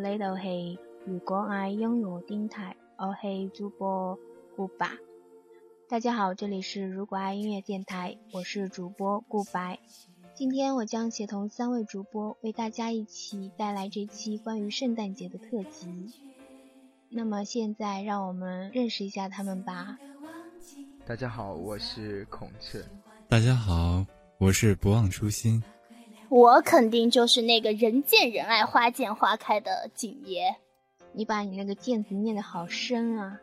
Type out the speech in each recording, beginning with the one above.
家好，呢度是如果爱音乐电台，我是主播顾白。大家好，这里是如果爱音乐电台，我是主播顾白。今天我将协同三位主播为大家一起带来这期关于圣诞节的特辑。那么现在让我们认识一下他们吧。大家好，我是孔雀。大家好，我是不忘初心。我肯定就是那个人见人爱、花见花开的景爷。你把你那个“见”字念得好深啊！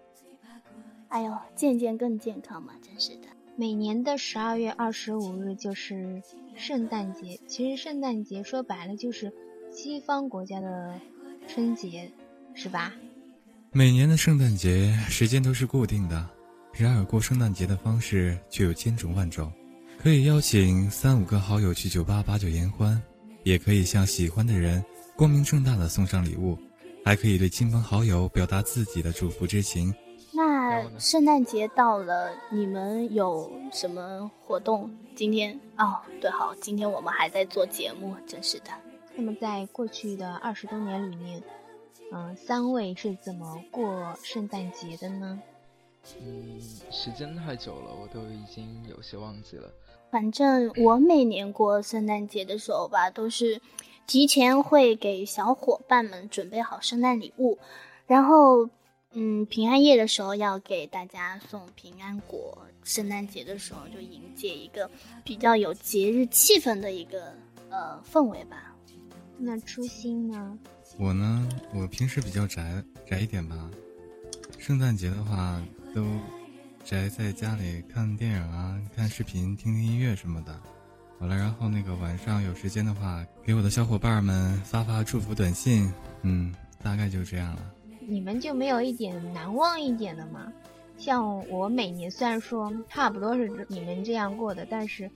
哎呦，健健更健康嘛，真是的。每年的十二月二十五日就是圣诞节。其实圣诞节说白了就是西方国家的春节，是吧？每年的圣诞节时间都是固定的，然而过圣诞节的方式却有千种万种。可以邀请三五个好友去酒吧把酒言欢，也可以向喜欢的人光明正大的送上礼物，还可以对亲朋好友表达自己的祝福之情。那圣诞节到了，你们有什么活动？今天哦，对，好，今天我们还在做节目，真是的。那么在过去的二十多年里面，嗯，三位是怎么过圣诞节的呢？嗯，时间太久了，我都已经有些忘记了。反正我每年过圣诞节的时候吧，都是提前会给小伙伴们准备好圣诞礼物，然后，嗯，平安夜的时候要给大家送平安果，圣诞节的时候就迎接一个比较有节日气氛的一个呃氛围吧。那初心呢？我呢，我平时比较宅宅一点吧，圣诞节的话都。宅在家里看电影啊，看视频，听听音乐什么的。完了，然后那个晚上有时间的话，给我的小伙伴们发发祝福短信。嗯，大概就这样了。你们就没有一点难忘一点的吗？像我每年虽然说差不多是你们这样过的，但是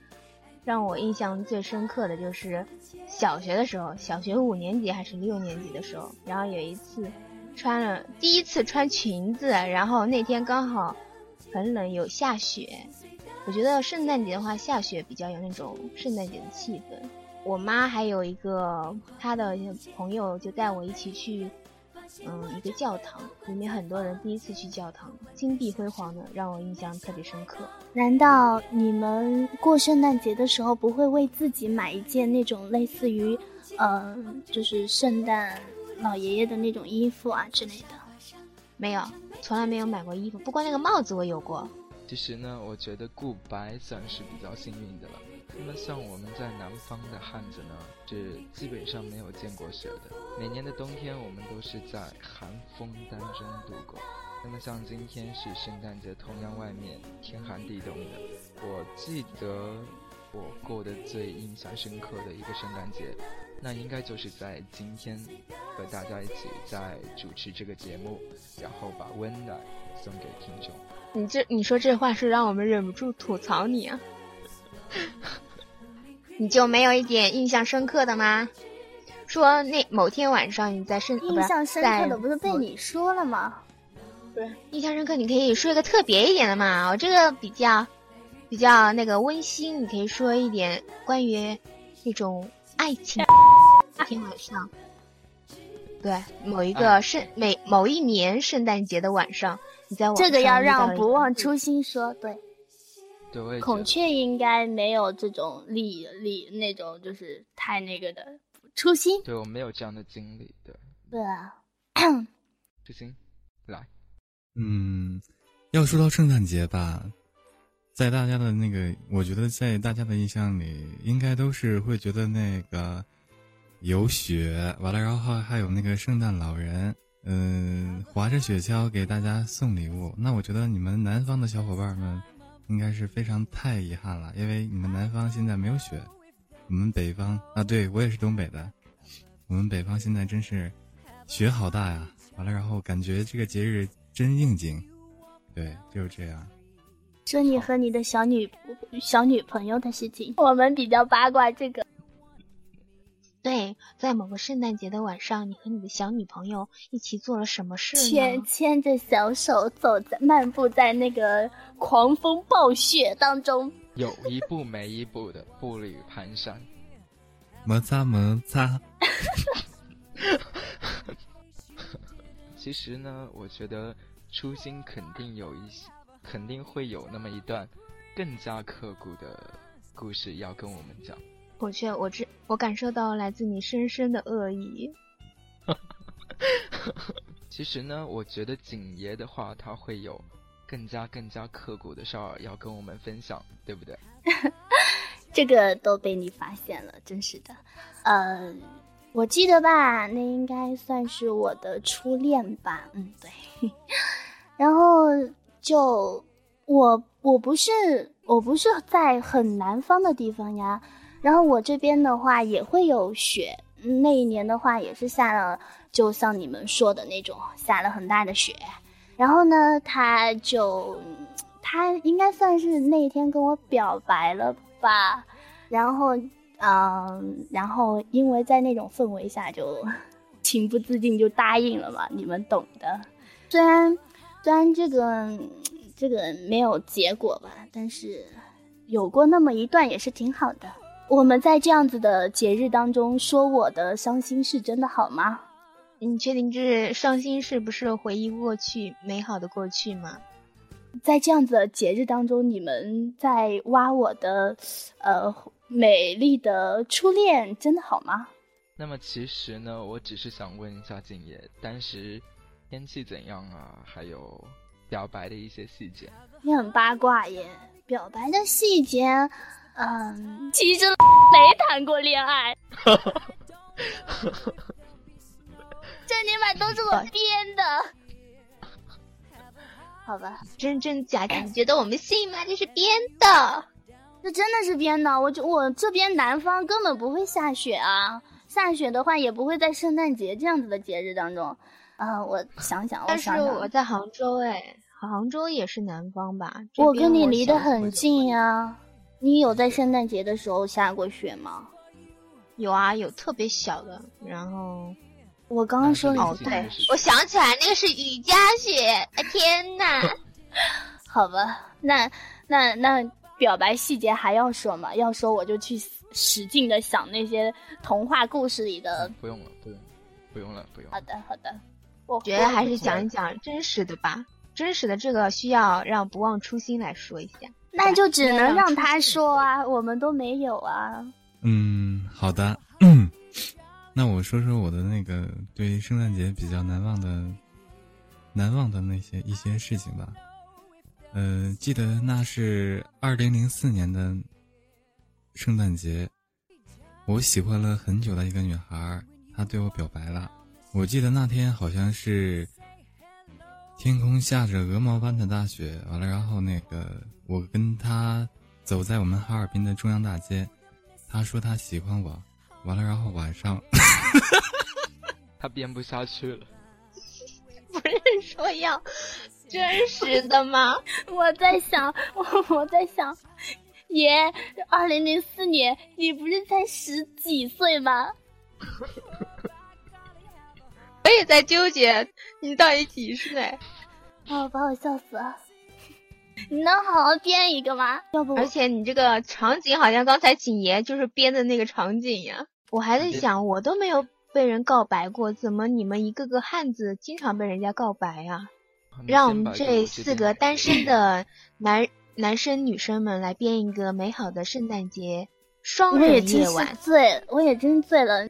让我印象最深刻的就是小学的时候，小学五年级还是六年级的时候，然后有一次穿了第一次穿裙子，然后那天刚好。很冷，有下雪。我觉得圣诞节的话，下雪比较有那种圣诞节的气氛。我妈还有一个她的朋友，就带我一起去，嗯，一个教堂，里面很多人第一次去教堂，金碧辉煌的，让我印象特别深刻。难道你们过圣诞节的时候不会为自己买一件那种类似于，呃，就是圣诞老爷爷的那种衣服啊之类的？没有。从来没有买过衣服，不过那个帽子我有过。其实呢，我觉得顾白算是比较幸运的了。那么像我们在南方的汉子呢，是基本上没有见过雪的。每年的冬天，我们都是在寒风当中度过。那么像今天是圣诞节，同样外面天寒地冻的。我记得我过得最印象深刻的一个圣诞节。那应该就是在今天和大家一起在主持这个节目，然后把温暖送给听众。你这你说这话是让我们忍不住吐槽你啊！你就没有一点印象深刻的吗？说那某天晚上你在深印象深刻的不是被你说了吗？不是印象深刻，你可以说一个特别一点的嘛。我这个比较比较那个温馨，你可以说一点关于那种。爱情，那天晚上，对某一个圣每某一年圣诞节的晚上，你在这个要让不忘初心说对。对，孔雀应该没有这种理理那种就是太那个的初心。对我没有这样的经历，对。对啊，初心，来，嗯，要说到圣诞节吧。在大家的那个，我觉得在大家的印象里，应该都是会觉得那个有雪，完了，然后还有那个圣诞老人，嗯，划着雪橇给大家送礼物。那我觉得你们南方的小伙伴们应该是非常太遗憾了，因为你们南方现在没有雪，我们北方啊，对我也是东北的，我们北方现在真是雪好大呀。完了，然后感觉这个节日真应景，对，就是这样。说你和你的小女小女朋友的事情，我们比较八卦这个。对，在某个圣诞节的晚上，你和你的小女朋友一起做了什么事呢？牵牵着小手走在漫步在那个狂风暴雪当中，有一步没一步的步履蹒跚，摩擦摩擦。其实呢，我觉得初心肯定有一些，肯定会有那么一段更加刻骨的故事要跟我们讲。我却我知我感受到来自你深深的恶意。其实呢，我觉得景爷的话，他会有更加更加刻骨的事儿要跟我们分享，对不对？这个都被你发现了，真是的。呃，我记得吧，那应该算是我的初恋吧。嗯，对。然后就我我不是我不是在很南方的地方呀。然后我这边的话也会有雪，那一年的话也是下了，就像你们说的那种下了很大的雪。然后呢，他就他应该算是那一天跟我表白了吧。然后，嗯，然后因为在那种氛围下，就 情不自禁就答应了嘛，你们懂的。虽然虽然这个这个没有结果吧，但是有过那么一段也是挺好的。我们在这样子的节日当中说我的伤心事，真的好吗？你确定这是伤心事，不是回忆过去美好的过去吗？在这样子的节日当中，你们在挖我的，呃，美丽的初恋，真的好吗？那么其实呢，我只是想问一下静爷，当时天气怎样啊？还有表白的一些细节。你很八卦耶，表白的细节。嗯，其实没谈过恋爱，这你们都是我编的，好吧？真真假假，你觉得我们信吗？这是编的，这真的是编的。我我这边南方根本不会下雪啊，下雪的话也不会在圣诞节这样子的节日当中。啊，我想想，但是我在杭州哎，杭州也是南方吧？我跟你离得很近呀。你有在圣诞节的时候下过雪吗？有啊，有特别小的。然后我刚刚说哦，对，我想起来那个是雨夹雪。哎天呐，好吧，那那那表白细节还要说吗？要说我就去使劲的想那些童话故事里的。不用了，不用，不用了，不用。好的，好的。我觉得还是讲一讲真实的吧，真实的这个需要让不忘初心来说一下。那就只能让他说啊，我们都没有啊。嗯，好的。那我说说我的那个对圣诞节比较难忘的、难忘的那些一些事情吧。呃，记得那是二零零四年的圣诞节，我喜欢了很久的一个女孩，她对我表白了。我记得那天好像是天空下着鹅毛般的大雪，完了，然后那个。我跟他走在我们哈尔滨的中央大街，他说他喜欢我，完了，然后晚上，他编不下去了。不是说要真实的吗？我在想，我我在想，爷，二零零四年你不是才十几岁吗？我也在纠结你到底几岁。啊，把我笑死了。你能好好编一个吗？要不，而且你这个场景好像刚才景爷就是编的那个场景呀。我还在想，我都没有被人告白过，怎么你们一个个汉子经常被人家告白呀？让我们这四个单身的男男生女生们来编一个美好的圣诞节双人夜晚。醉，我也真醉了，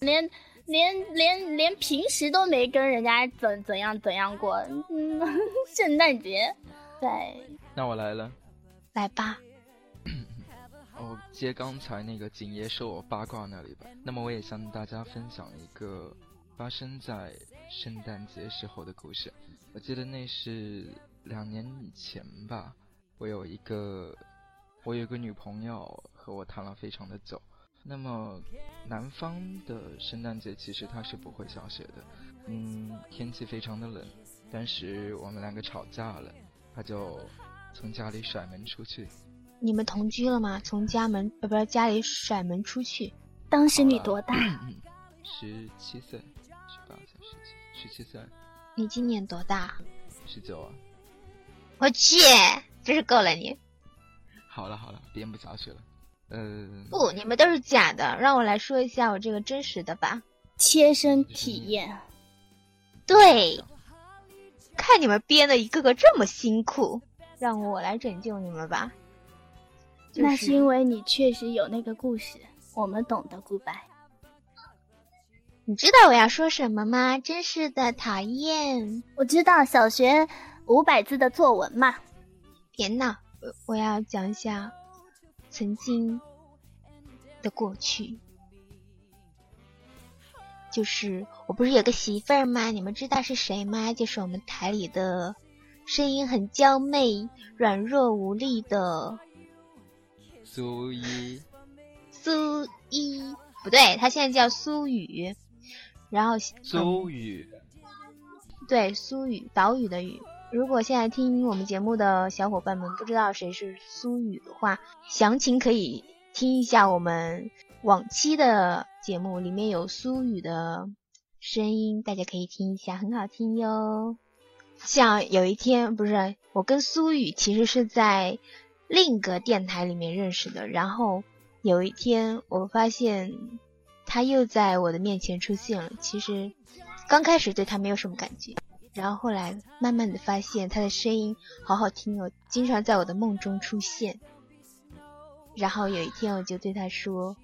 连连连连平时都没跟人家怎怎样怎样过，嗯，圣诞节。对，那我来了，来吧。我，接刚才那个景爷说我八卦那里吧。那么我也向大家分享一个发生在圣诞节时候的故事。我记得那是两年以前吧。我有一个，我有个女朋友和我谈了非常的久。那么南方的圣诞节其实它是不会下雪的，嗯，天气非常的冷。当时我们两个吵架了。他就从家里甩门出去。你们同居了吗？从家门呃，不是家里甩门出去。当时你多大？十七岁，十八岁，十七，十七岁。你今年多大？十九啊。我去，真是够了你。好了好了，编不下去了。呃，不，你们都是假的。让我来说一下我这个真实的吧。切身体验。对，看你们编的一个个这么辛苦，让我来拯救你们吧。那是因为你确实有那个故事，我们懂得顾白。你知道我要说什么吗？真是的，讨厌！我知道小学五百字的作文嘛。别闹，我我要讲一下曾经的过去。就是我不是有个媳妇儿吗？你们知道是谁吗？就是我们台里的声音很娇媚、软弱无力的苏一。苏一不对，他现在叫苏雨。然后苏雨，对苏雨，岛屿的雨。如果现在听我们节目的小伙伴们不知道谁是苏雨的话，详情可以听一下我们往期的节目，里面有苏雨的声音，大家可以听一下，很好听哟。像有一天，不是我跟苏雨其实是在另一个电台里面认识的，然后有一天我发现。他又在我的面前出现了。其实刚开始对他没有什么感觉，然后后来慢慢的发现他的声音好好听哦，经常在我的梦中出现。然后有一天我就对他说：“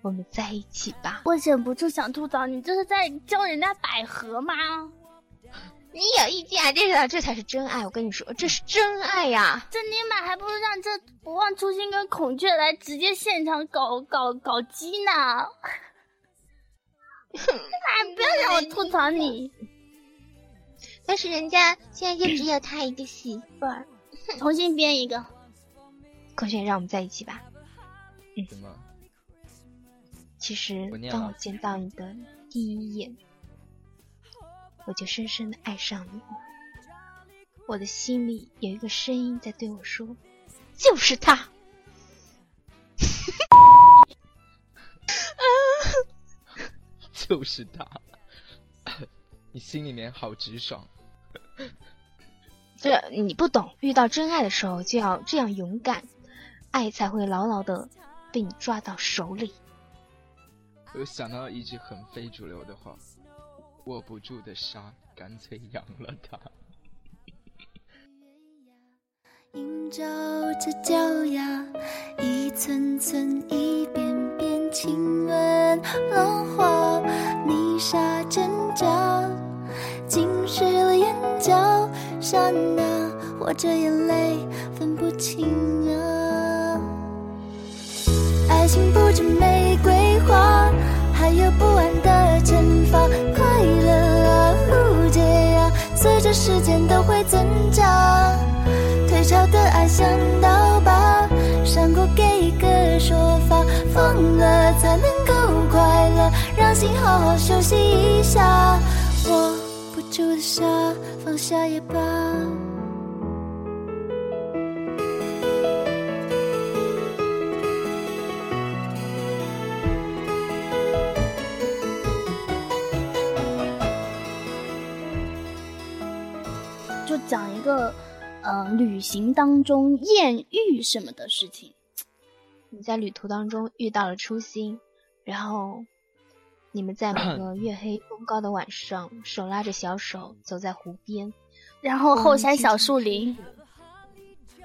我们在一起吧。”我忍不住想吐槽，你这是在教人家百合吗？你有意见啊？这这才是真爱！我跟你说，这是真爱呀！这尼玛还不如让这不忘初心跟孔雀来直接现场搞搞搞基呢！哎，不要让我吐槽你。但是人家现在就只有他一个媳妇儿，重新编一个。孔雀，让我们在一起吧。嗯。什么？其实，当我见到你的第一眼，我就深深的爱上你了。我的心里有一个声音在对我说：“就是他。”就是他，你心里面好直爽。这你不懂，遇到真爱的时候就要这样勇敢，爱才会牢牢的被你抓到手里。我想到一句很非主流的话：握不住的沙，干脆扬了它。映照着脚丫，一寸寸，一遍遍亲吻浪花。泥沙挣扎，了眼角，刹那或者眼泪分不清啊。爱情不止玫瑰花，还有不安的惩罚。快乐啊，误解啊，随着时间都会增加。退潮的爱像刀疤，伤口给一个说法，放了才能够快乐，让心好好休息一下。握不住的沙，放下也罢。就讲一个。嗯，旅行当中艳遇什么的事情，你在旅途当中遇到了初心，然后你们在某个 月黑风高的晚上，手拉着小手走在湖边，然后后山小树林，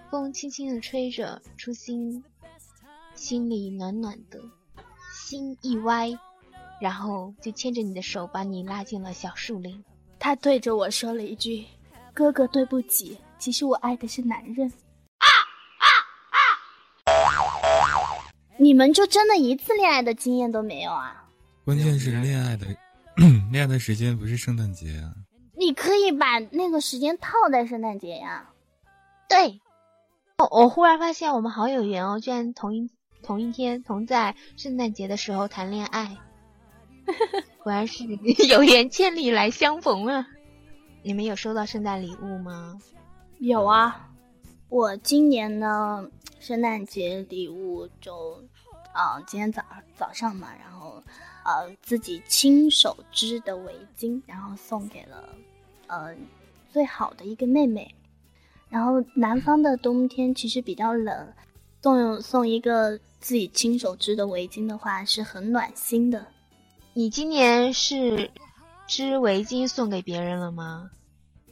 风轻轻的吹着，初心心里暖暖的，心一歪，然后就牵着你的手把你拉进了小树林。他对着我说了一句：“哥哥，对不起。”其实我爱的是男人。啊啊啊！你们就真的一次恋爱的经验都没有啊？关键是恋爱的 恋爱的时间不是圣诞节啊。你可以把那个时间套在圣诞节呀。对。哦，我忽然发现我们好有缘哦，居然同一同一天同在圣诞节的时候谈恋爱。果然是 有缘千里来相逢啊！你们有收到圣诞礼物吗？有啊，我今年呢，圣诞节礼物就，啊，今天早早上嘛，然后，呃，自己亲手织的围巾，然后送给了，呃，最好的一个妹妹。然后南方的冬天其实比较冷，送送一个自己亲手织的围巾的话，是很暖心的。你今年是织围巾送给别人了吗？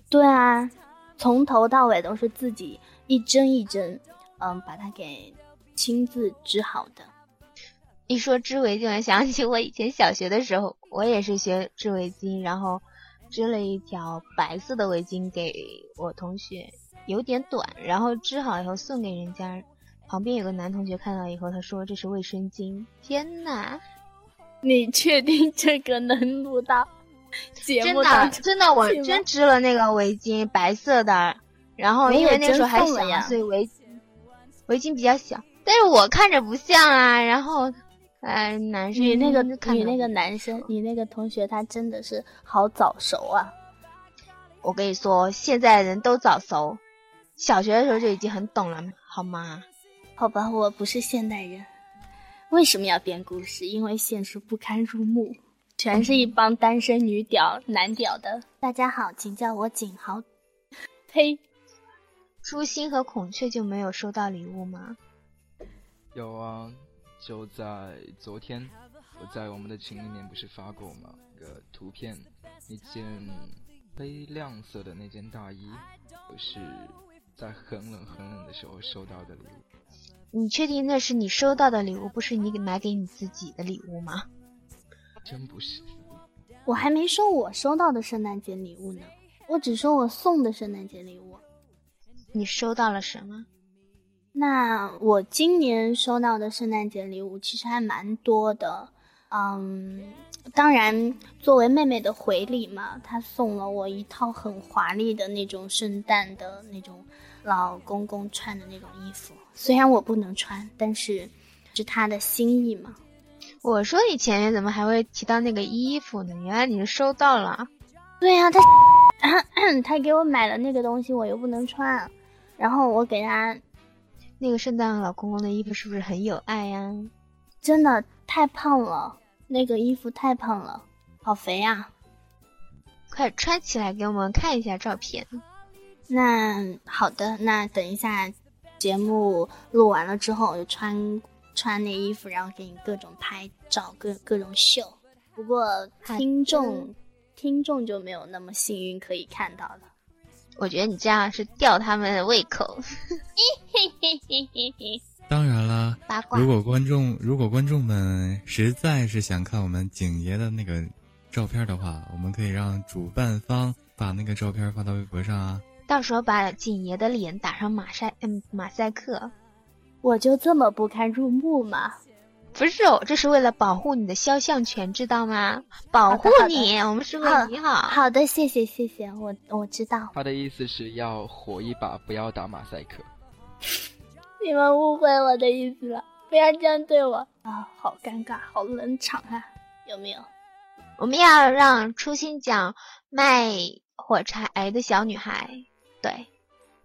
对啊，从头到尾都是自己一针一针，嗯，把它给亲自织好的。一说织围巾，我想起我以前小学的时候，我也是学织围巾，然后织了一条白色的围巾给我同学，有点短，然后织好以后送给人家。旁边有个男同学看到以后，他说这是卫生巾。天哪！你确定这个能录到节目的？真的，我真织了那个围巾，白色的。然后因为那时候还小，所以围围巾比较小，但是我看着不像啊。然后。哎，男生，你那个你那个男生，你那个同学，他真的是好早熟啊！我跟你说，现在人都早熟，小学的时候就已经很懂了，好吗？好吧，我不是现代人。为什么要编故事？因为现实不堪入目，全是一帮单身女屌男屌的。大家好，请叫我景豪。呸！朱星和孔雀就没有收到礼物吗？有啊。就在昨天，我在我们的群里面不是发过吗？个图片，一件黑亮色的那件大衣，我是在很冷很冷的时候收到的礼物。你确定那是你收到的礼物，不是你买给你自己的礼物吗？真不是。我还没说我收到的圣诞节礼物呢，我只说我送的圣诞节礼物。你收到了什么？那我今年收到的圣诞节礼物其实还蛮多的，嗯，当然作为妹妹的回礼嘛，她送了我一套很华丽的那种圣诞的那种老公公穿的那种衣服，虽然我不能穿，但是是她的心意嘛。我说你前面怎么还会提到那个衣服呢？原来你是收到了。对呀，他他 给我买了那个东西，我又不能穿，然后我给他。那个圣诞老公公的衣服是不是很有爱呀？真的太胖了，那个衣服太胖了，好肥啊！快穿起来给我们看一下照片。那好的，那等一下节目录完了之后，我就穿穿那衣服，然后给你各种拍照，各各种秀。不过听众听众就没有那么幸运可以看到了。我觉得你这样是吊他们的胃口。当然了，如果观众如果观众们实在是想看我们景爷的那个照片的话，我们可以让主办方把那个照片发到微博上啊。到时候把景爷的脸打上马赛嗯马赛克，我就这么不堪入目吗？不是哦，这是为了保护你的肖像权，知道吗？保护你，我们是为你好。好的，谢谢谢谢，我我知道。他的意思是要火一把，不要打马赛克。你们误会我的意思了，不要这样对我啊！好尴尬，好冷场啊！有没有？我们要让初心讲卖火柴的小女孩。对，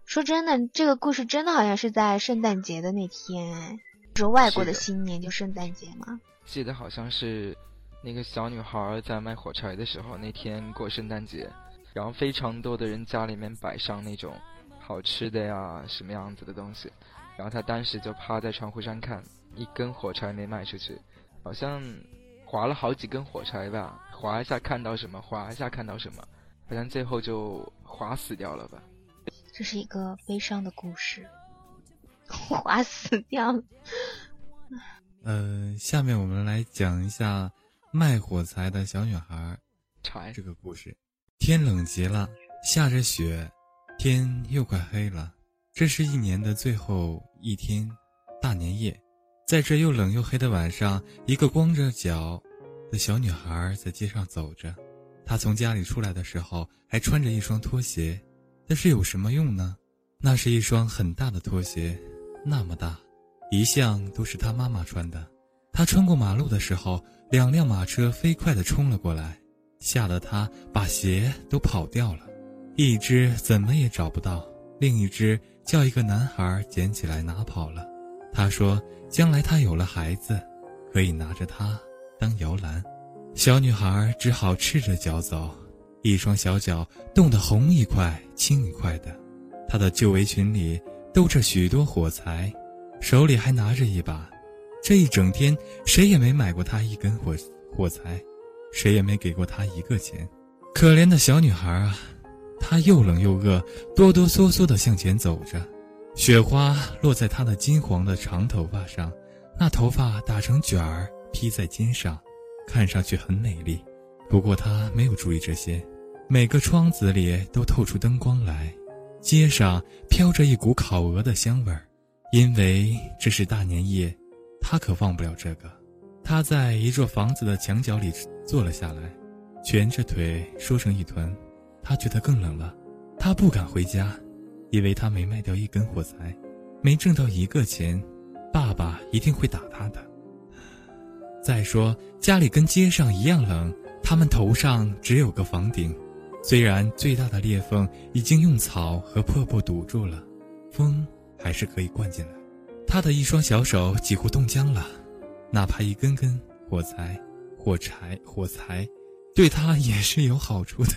说真的，这个故事真的好像是在圣诞节的那天。是外国的新年就圣诞节吗？记得好像是那个小女孩在卖火柴的时候，那天过圣诞节，然后非常多的人家里面摆上那种好吃的呀，什么样子的东西，然后她当时就趴在窗户上看，一根火柴没卖出去，好像划了好几根火柴吧，划一下看到什么，划一下看到什么，好像最后就划死掉了吧。这是一个悲伤的故事。划死掉了。呃，下面我们来讲一下卖火柴的小女孩这个故事。天冷极了，下着雪，天又快黑了。这是一年的最后一天，大年夜。在这又冷又黑的晚上，一个光着脚的小女孩在街上走着。她从家里出来的时候还穿着一双拖鞋，但是有什么用呢？那是一双很大的拖鞋。那么大，一向都是他妈妈穿的。他穿过马路的时候，两辆马车飞快地冲了过来，吓得他把鞋都跑掉了，一只怎么也找不到，另一只叫一个男孩捡起来拿跑了。他说：“将来他有了孩子，可以拿着它当摇篮。”小女孩只好赤着脚走，一双小脚冻得红一块青一块的。她的旧围裙里。兜着许多火柴，手里还拿着一把。这一整天，谁也没买过她一根火火柴，谁也没给过她一个钱。可怜的小女孩啊，她又冷又饿，哆哆嗦嗦地向前走着。雪花落在她的金黄的长头发上，那头发打成卷儿披在肩上，看上去很美丽。不过她没有注意这些，每个窗子里都透出灯光来，街上飘着一股烤鹅的香味儿，因为这是大年夜，他可忘不了这个。他在一座房子的墙角里坐了下来，蜷着腿缩成一团。他觉得更冷了，他不敢回家。因为他没卖掉一根火柴，没挣到一个钱，爸爸一定会打他的。再说家里跟街上一样冷，他们头上只有个房顶，虽然最大的裂缝已经用草和破布堵住了，风还是可以灌进来。他的一双小手几乎冻僵了，哪怕一根根火柴、火柴、火柴，对他也是有好处的。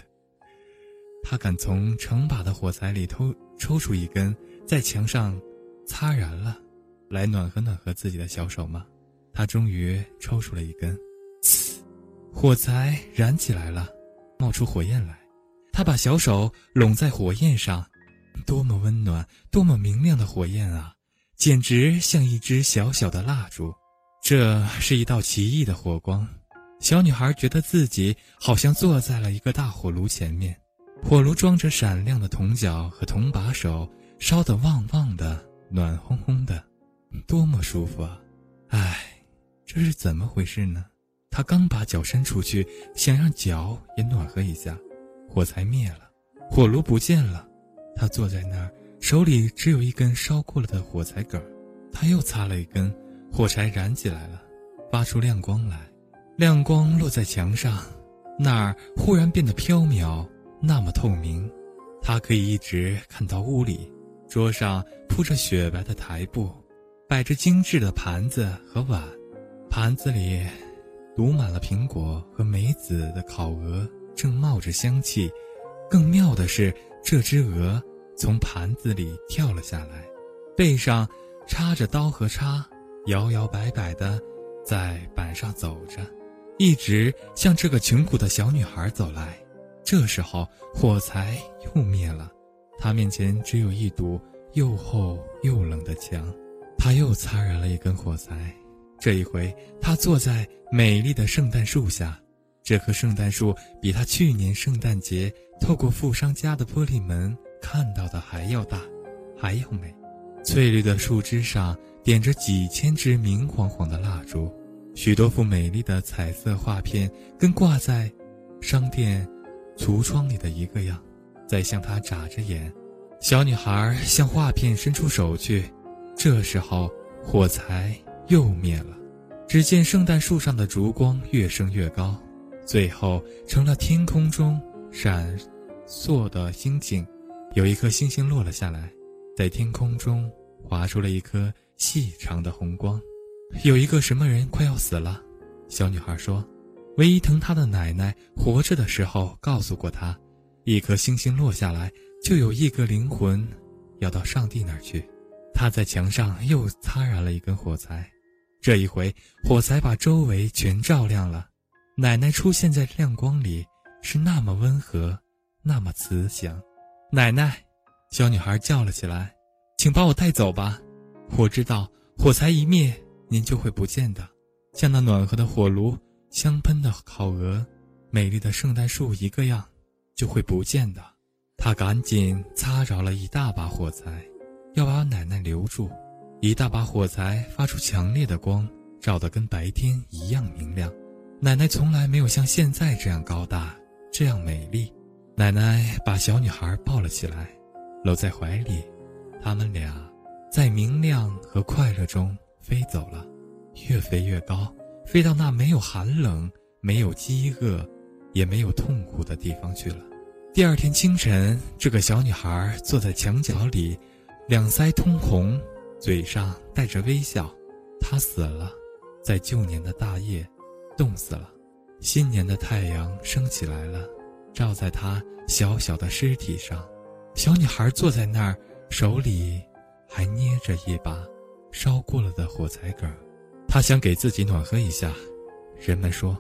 他敢从成把的火柴里偷抽出一根，在墙上擦燃了，来暖和暖和自己的小手吗？他终于抽出了一根，呲，火柴燃起来了，冒出火焰来。他把小手拢在火焰上，多么温暖，多么明亮的火焰啊！简直像一支小小的蜡烛。这是一道奇异的火光，小女孩觉得自己好像坐在了一个大火炉前面。火炉装着闪亮的铜角和铜把手，烧得旺旺的，暖烘烘的，多么舒服啊！唉，这是怎么回事呢？他刚把脚伸出去，想让脚也暖和一下，火柴灭了，火炉不见了。他坐在那儿，手里只有一根烧过了的火柴梗他又擦了一根，火柴燃起来了，发出亮光来，亮光落在墙上，那儿忽然变得飘渺。那么透明，他可以一直看到屋里。桌上铺着雪白的台布，摆着精致的盘子和碗，盘子里堵满了苹果和梅子的烤鹅，正冒着香气。更妙的是，这只鹅从盘子里跳了下来，背上插着刀和叉，摇摇摆摆地在板上走着，一直向这个穷苦的小女孩走来。这时候，火柴又灭了，他面前只有一堵又厚又冷的墙。他又擦燃了一根火柴，这一回他坐在美丽的圣诞树下。这棵圣诞树比他去年圣诞节透过富商家的玻璃门看到的还要大，还要美。翠绿的树枝上点着几千支明晃晃的蜡烛，许多幅美丽的彩色画片跟挂在商店。橱窗里的一个样，在向他眨着眼。小女孩向画片伸出手去，这时候火柴又灭了。只见圣诞树上的烛光越升越高，最后成了天空中闪烁的星星。有一颗星星落了下来，在天空中划出了一颗细长的红光。有一个什么人快要死了，小女孩说。唯一疼她的奶奶活着的时候告诉过她，一颗星星落下来，就有一个灵魂要到上帝那儿去。他在墙上又擦燃了一根火柴，这一回火柴把周围全照亮了。奶奶出现在亮光里，是那么温和，那么慈祥。奶奶，小女孩叫了起来：“请把我带走吧！我知道火柴一灭，您就会不见的，像那暖和的火炉。”香喷的烤鹅，美丽的圣诞树，一个样，就会不见的。他赶紧擦着了一大把火柴，要把奶奶留住。一大把火柴发出强烈的光，照得跟白天一样明亮。奶奶从来没有像现在这样高大，这样美丽。奶奶把小女孩抱了起来，搂在怀里。他们俩在明亮和快乐中飞走了，越飞越高。飞到那没有寒冷、没有饥饿、也没有痛苦的地方去了。第二天清晨，这个小女孩坐在墙角里，两腮通红，嘴上带着微笑。她死了，在旧年的大夜，冻死了。新年的太阳升起来了，照在她小小的尸体上。小女孩坐在那儿，手里还捏着一把烧过了的火柴梗。他想给自己暖和一下。人们说，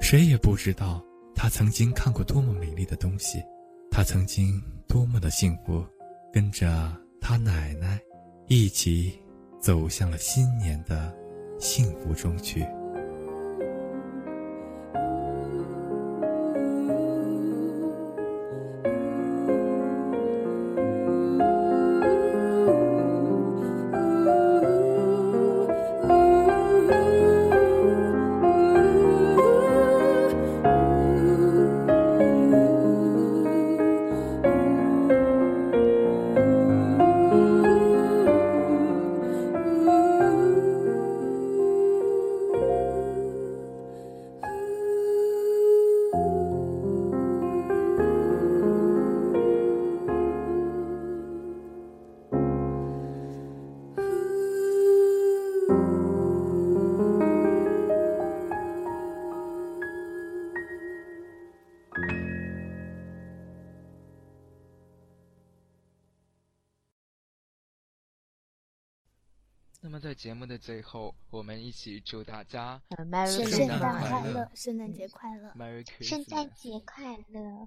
谁也不知道他曾经看过多么美丽的东西，他曾经多么的幸福，跟着他奶奶一起走向了新年的幸福中去。节目的最后，我们一起祝大家圣诞快乐，圣诞节快乐。圣诞。节快乐。